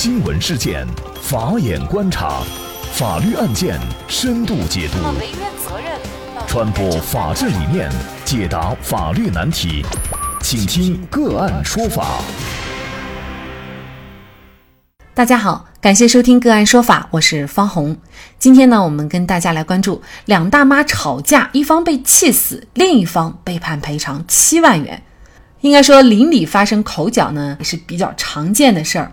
新闻事件，法眼观察，法律案件深度解读，传播法治理念，解答法律难题，请听个案说法。大家好，感谢收听个案说法，我是方红。今天呢，我们跟大家来关注两大妈吵架，一方被气死，另一方被判赔偿七万元。应该说，邻里发生口角呢，也是比较常见的事儿。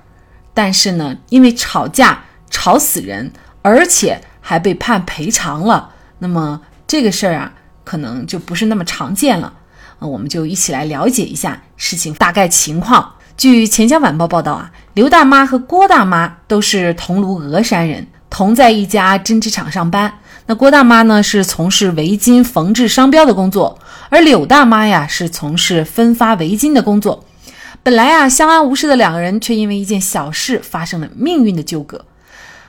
但是呢，因为吵架吵死人，而且还被判赔偿了，那么这个事儿啊，可能就不是那么常见了。我们就一起来了解一下事情大概情况。据钱江晚报报道啊，刘大妈和郭大妈都是桐庐峨山人，同在一家针织厂上班。那郭大妈呢是从事围巾缝制商标的工作，而柳大妈呀是从事分发围巾的工作。本来啊相安无事的两个人，却因为一件小事发生了命运的纠葛。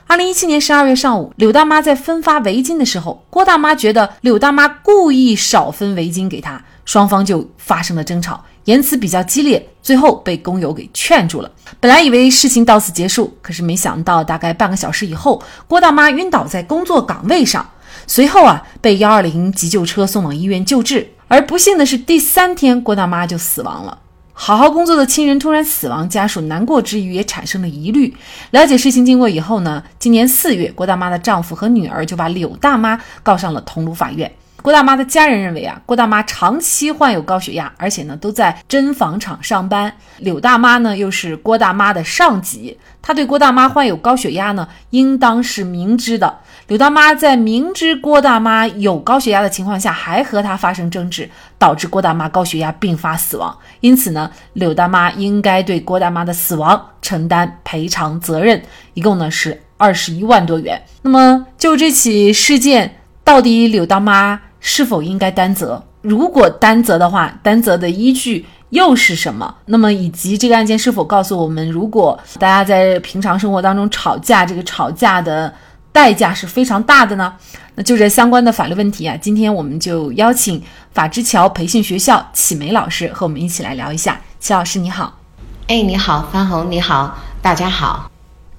二零一七年十二月上午，柳大妈在分发围巾的时候，郭大妈觉得柳大妈故意少分围巾给她，双方就发生了争吵，言辞比较激烈，最后被工友给劝住了。本来以为事情到此结束，可是没想到大概半个小时以后，郭大妈晕倒在工作岗位上。随后啊，被幺二零急救车送往医院救治，而不幸的是，第三天郭大妈就死亡了。好好工作的亲人突然死亡，家属难过之余也产生了疑虑。了解事情经过以后呢，今年四月，郭大妈的丈夫和女儿就把柳大妈告上了桐庐法院。郭大妈的家人认为啊，郭大妈长期患有高血压，而且呢都在针纺厂上班。柳大妈呢又是郭大妈的上级，她对郭大妈患有高血压呢，应当是明知的。柳大妈在明知郭大妈有高血压的情况下，还和她发生争执，导致郭大妈高血压并发死亡。因此呢，柳大妈应该对郭大妈的死亡承担赔偿责任，一共呢是二十一万多元。那么就这起事件，到底柳大妈？是否应该担责？如果担责的话，担责的依据又是什么？那么以及这个案件是否告诉我们，如果大家在平常生活当中吵架，这个吵架的代价是非常大的呢？那就这相关的法律问题啊，今天我们就邀请法之桥培训学校启梅老师和我们一起来聊一下。齐老师你好，哎你好，方红你好，大家好，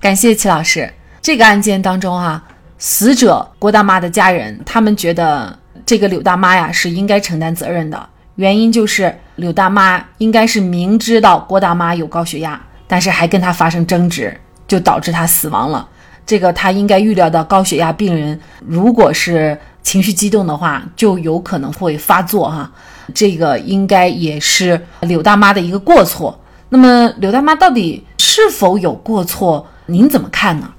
感谢齐老师。这个案件当中啊，死者郭大妈的家人他们觉得。这个柳大妈呀是应该承担责任的，原因就是柳大妈应该是明知道郭大妈有高血压，但是还跟她发生争执，就导致她死亡了。这个她应该预料到高血压病人如果是情绪激动的话，就有可能会发作哈。这个应该也是柳大妈的一个过错。那么柳大妈到底是否有过错？您怎么看呢？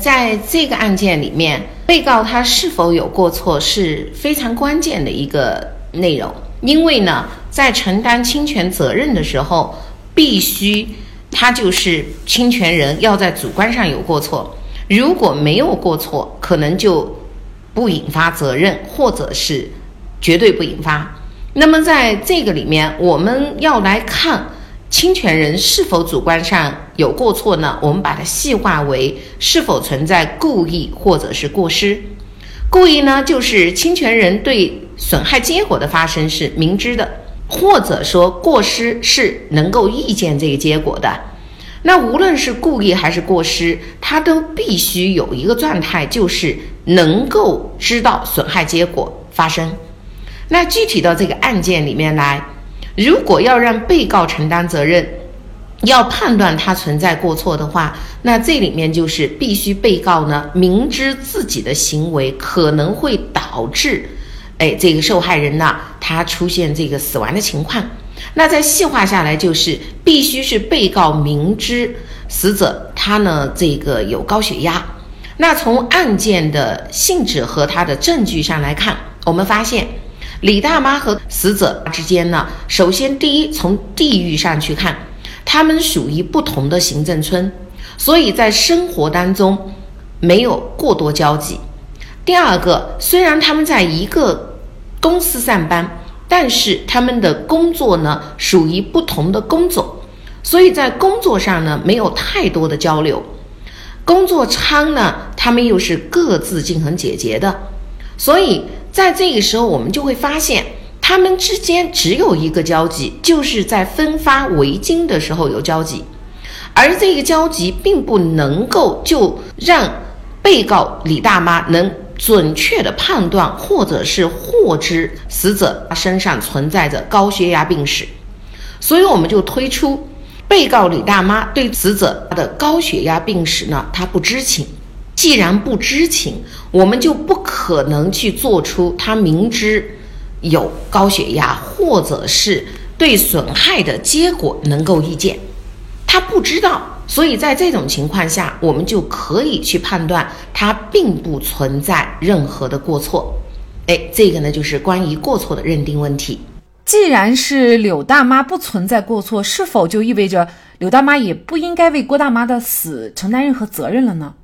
在这个案件里面，被告他是否有过错是非常关键的一个内容。因为呢，在承担侵权责任的时候，必须他就是侵权人要在主观上有过错。如果没有过错，可能就不引发责任，或者是绝对不引发。那么在这个里面，我们要来看。侵权人是否主观上有过错呢？我们把它细化为是否存在故意或者是过失。故意呢，就是侵权人对损害结果的发生是明知的，或者说过失是能够预见这个结果的。那无论是故意还是过失，它都必须有一个状态，就是能够知道损害结果发生。那具体到这个案件里面来。如果要让被告承担责任，要判断他存在过错的话，那这里面就是必须被告呢明知自己的行为可能会导致，哎，这个受害人呢他出现这个死亡的情况，那再细化下来就是必须是被告明知死者他呢这个有高血压，那从案件的性质和他的证据上来看，我们发现。李大妈和死者之间呢，首先第一，从地域上去看，他们属于不同的行政村，所以在生活当中没有过多交集。第二个，虽然他们在一个公司上班，但是他们的工作呢属于不同的工种，所以在工作上呢没有太多的交流。工作舱呢，他们又是各自进行解决的，所以。在这个时候，我们就会发现，他们之间只有一个交集，就是在分发围巾的时候有交集。而这个交集并不能够就让被告李大妈能准确的判断或者是获知死者身上存在着高血压病史，所以我们就推出被告李大妈对死者他的高血压病史呢，她不知情。既然不知情，我们就不可能去做出他明知有高血压或者是对损害的结果能够预见。他不知道，所以在这种情况下，我们就可以去判断他并不存在任何的过错。哎，这个呢就是关于过错的认定问题。既然是柳大妈不存在过错，是否就意味着柳大妈也不应该为郭大妈的死承担任何责任了呢？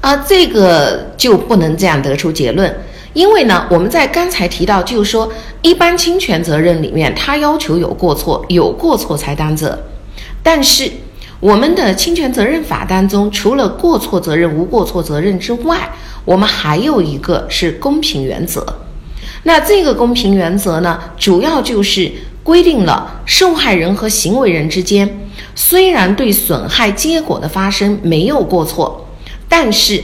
啊，这个就不能这样得出结论，因为呢，我们在刚才提到，就是说，一般侵权责任里面，它要求有过错，有过错才担责。但是，我们的侵权责任法当中，除了过错责任、无过错责任之外，我们还有一个是公平原则。那这个公平原则呢，主要就是规定了受害人和行为人之间，虽然对损害结果的发生没有过错。但是，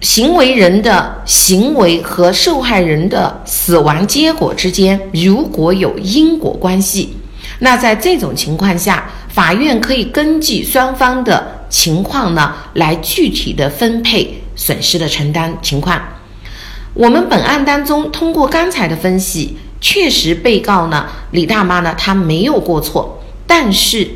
行为人的行为和受害人的死亡结果之间如果有因果关系，那在这种情况下，法院可以根据双方的情况呢，来具体的分配损失的承担情况。我们本案当中通过刚才的分析，确实被告呢李大妈呢她没有过错，但是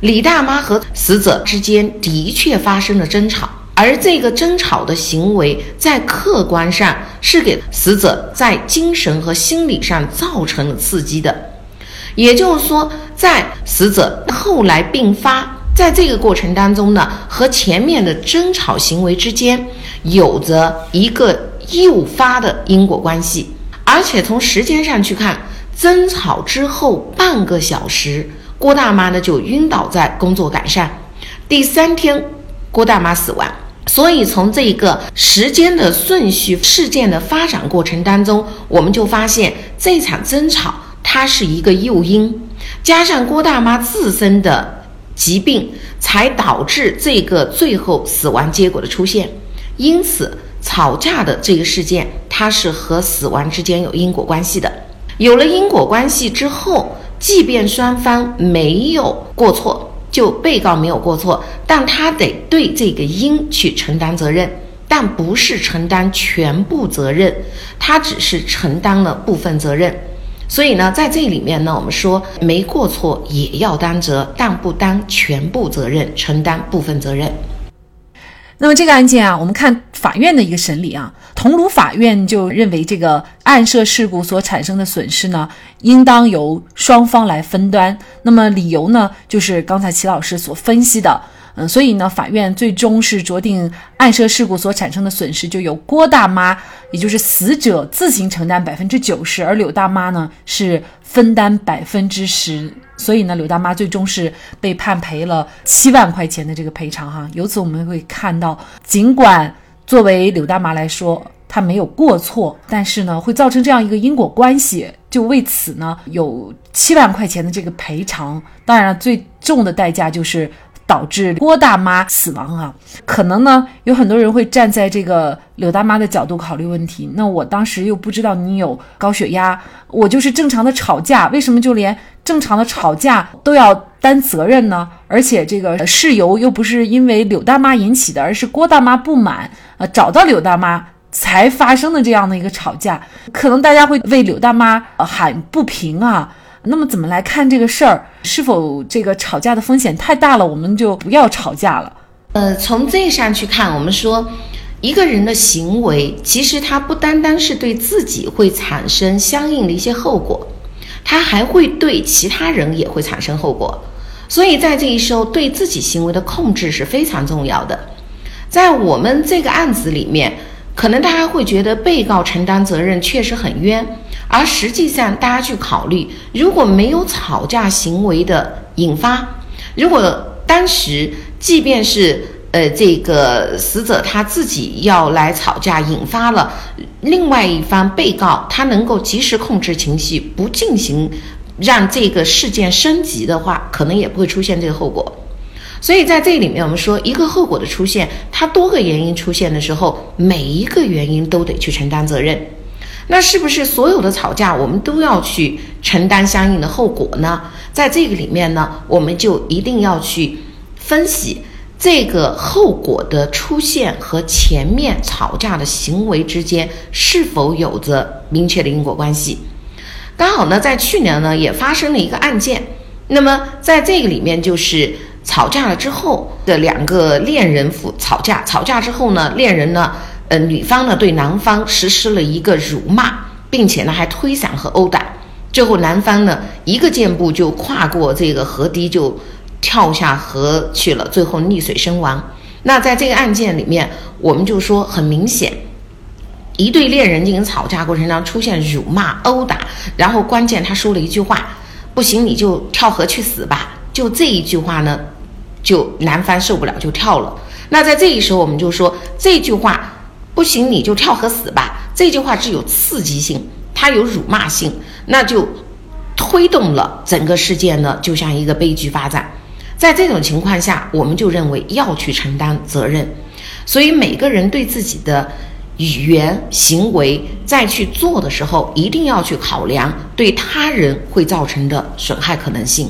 李大妈和死者之间的确发生了争吵。而这个争吵的行为，在客观上是给死者在精神和心理上造成了刺激的，也就是说，在死者后来病发，在这个过程当中呢，和前面的争吵行为之间有着一个诱发的因果关系，而且从时间上去看，争吵之后半个小时，郭大妈呢就晕倒在工作岗上，第三天，郭大妈死亡。所以，从这个时间的顺序、事件的发展过程当中，我们就发现这场争吵它是一个诱因，加上郭大妈自身的疾病，才导致这个最后死亡结果的出现。因此，吵架的这个事件，它是和死亡之间有因果关系的。有了因果关系之后，即便双方没有过错。就被告没有过错，但他得对这个因去承担责任，但不是承担全部责任，他只是承担了部分责任。所以呢，在这里面呢，我们说没过错也要担责，但不担全部责任，承担部分责任。那么这个案件啊，我们看法院的一个审理啊，桐庐法院就认为这个案涉事故所产生的损失呢，应当由双方来分担。那么理由呢，就是刚才齐老师所分析的。嗯，所以呢，法院最终是酌定案涉事故所产生的损失就由郭大妈，也就是死者自行承担百分之九十，而柳大妈呢是分担百分之十。所以呢，柳大妈最终是被判赔了七万块钱的这个赔偿哈。由此我们会看到，尽管作为柳大妈来说，她没有过错，但是呢，会造成这样一个因果关系，就为此呢有七万块钱的这个赔偿。当然了，最重的代价就是。导致郭大妈死亡啊，可能呢有很多人会站在这个柳大妈的角度考虑问题。那我当时又不知道你有高血压，我就是正常的吵架，为什么就连正常的吵架都要担责任呢？而且这个事由又不是因为柳大妈引起的，而是郭大妈不满，呃，找到柳大妈才发生的这样的一个吵架，可能大家会为柳大妈喊不平啊。那么怎么来看这个事儿？是否这个吵架的风险太大了？我们就不要吵架了。呃，从这上去看，我们说一个人的行为，其实他不单单是对自己会产生相应的一些后果，他还会对其他人也会产生后果。所以在这一时候，对自己行为的控制是非常重要的。在我们这个案子里面，可能大家会觉得被告承担责任确实很冤。而实际上，大家去考虑，如果没有吵架行为的引发，如果当时即便是呃这个死者他自己要来吵架，引发了另外一方被告他能够及时控制情绪，不进行让这个事件升级的话，可能也不会出现这个后果。所以在这里面，我们说一个后果的出现，它多个原因出现的时候，每一个原因都得去承担责任。那是不是所有的吵架我们都要去承担相应的后果呢？在这个里面呢，我们就一定要去分析这个后果的出现和前面吵架的行为之间是否有着明确的因果关系。刚好呢，在去年呢也发生了一个案件，那么在这个里面就是吵架了之后的两个恋人夫吵架，吵架之后呢，恋人呢。呃，女方呢对男方实施了一个辱骂，并且呢还推搡和殴打，最后男方呢一个箭步就跨过这个河堤就跳下河去了，最后溺水身亡。那在这个案件里面，我们就说很明显，一对恋人进行吵架过程当中出现辱骂、殴打，然后关键他说了一句话：“不行你就跳河去死吧。”就这一句话呢，就男方受不了就跳了。那在这一时候，我们就说这句话。不行，你就跳河死吧！这句话具有刺激性，它有辱骂性，那就推动了整个事件呢，就像一个悲剧发展。在这种情况下，我们就认为要去承担责任。所以每个人对自己的语言行为再去做的时候，一定要去考量对他人会造成的损害可能性。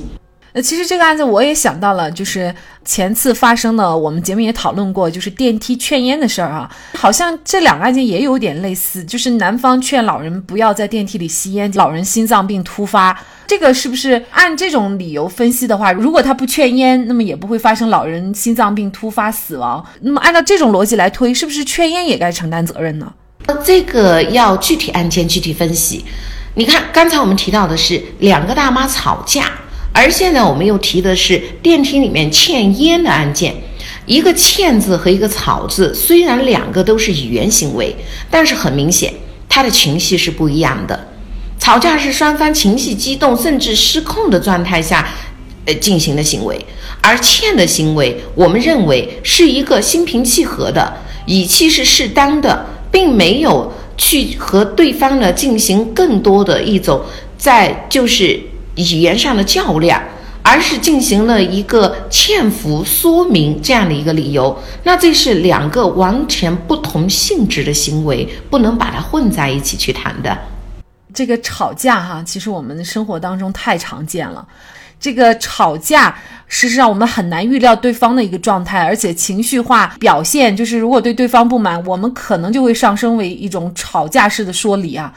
其实这个案子我也想到了，就是前次发生的，我们节目也讨论过，就是电梯劝烟的事儿啊。好像这两个案件也有点类似，就是男方劝老人不要在电梯里吸烟，老人心脏病突发。这个是不是按这种理由分析的话，如果他不劝烟，那么也不会发生老人心脏病突发死亡？那么按照这种逻辑来推，是不是劝烟也该承担责任呢？这个要具体案件具体分析。你看，刚才我们提到的是两个大妈吵架。而现在我们又提的是电梯里面欠烟的案件，一个“欠”字和一个“草”字，虽然两个都是语言行为，但是很明显，他的情绪是不一样的。吵架是双方情绪激动甚至失控的状态下，呃进行的行为，而“欠”的行为，我们认为是一个心平气和的，语气是适当的，并没有去和对方呢进行更多的一种在就是。语言上的较量，而是进行了一个欠服说明这样的一个理由，那这是两个完全不同性质的行为，不能把它混在一起去谈的。这个吵架哈，其实我们的生活当中太常见了。这个吵架，事实上我们很难预料对方的一个状态，而且情绪化表现，就是如果对对方不满，我们可能就会上升为一种吵架式的说理啊。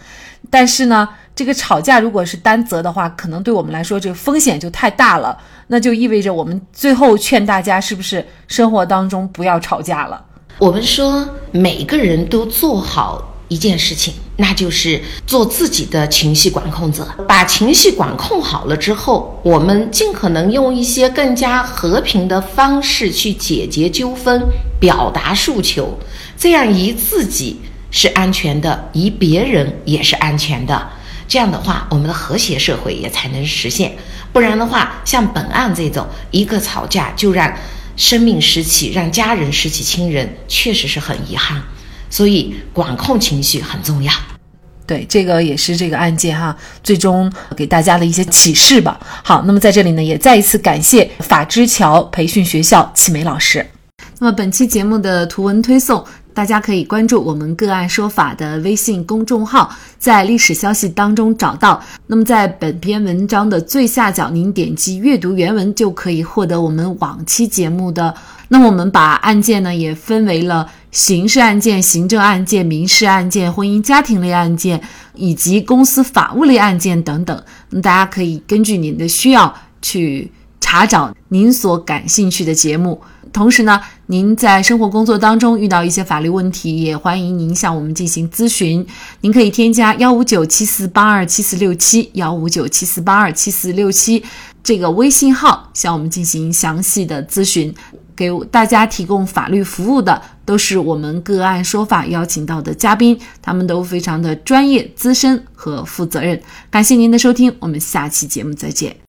但是呢。这个吵架如果是担责的话，可能对我们来说这个风险就太大了。那就意味着我们最后劝大家，是不是生活当中不要吵架了？我们说每个人都做好一件事情，那就是做自己的情绪管控者。把情绪管控好了之后，我们尽可能用一些更加和平的方式去解决纠纷、表达诉求，这样以自己是安全的，以别人也是安全的。这样的话，我们的和谐社会也才能实现。不然的话，像本案这种一个吵架就让生命失去，让家人失去亲人，确实是很遗憾。所以，管控情绪很重要。对，这个也是这个案件哈，最终给大家的一些启示吧。好，那么在这里呢，也再一次感谢法之桥培训学校启梅老师。那么本期节目的图文推送。大家可以关注我们“个案说法”的微信公众号，在历史消息当中找到。那么，在本篇文章的最下角，您点击阅读原文，就可以获得我们往期节目的。那么，我们把案件呢也分为了刑事案件、行政案件、民事案件、婚姻家庭类案件以及公司法务类案件等等。大家可以根据您的需要去查找您所感兴趣的节目。同时呢，您在生活工作当中遇到一些法律问题，也欢迎您向我们进行咨询。您可以添加幺五九七四八二七四六七幺五九七四八二七四六七这个微信号，向我们进行详细的咨询。给大家提供法律服务的都是我们个案说法邀请到的嘉宾，他们都非常的专业、资深和负责任。感谢您的收听，我们下期节目再见。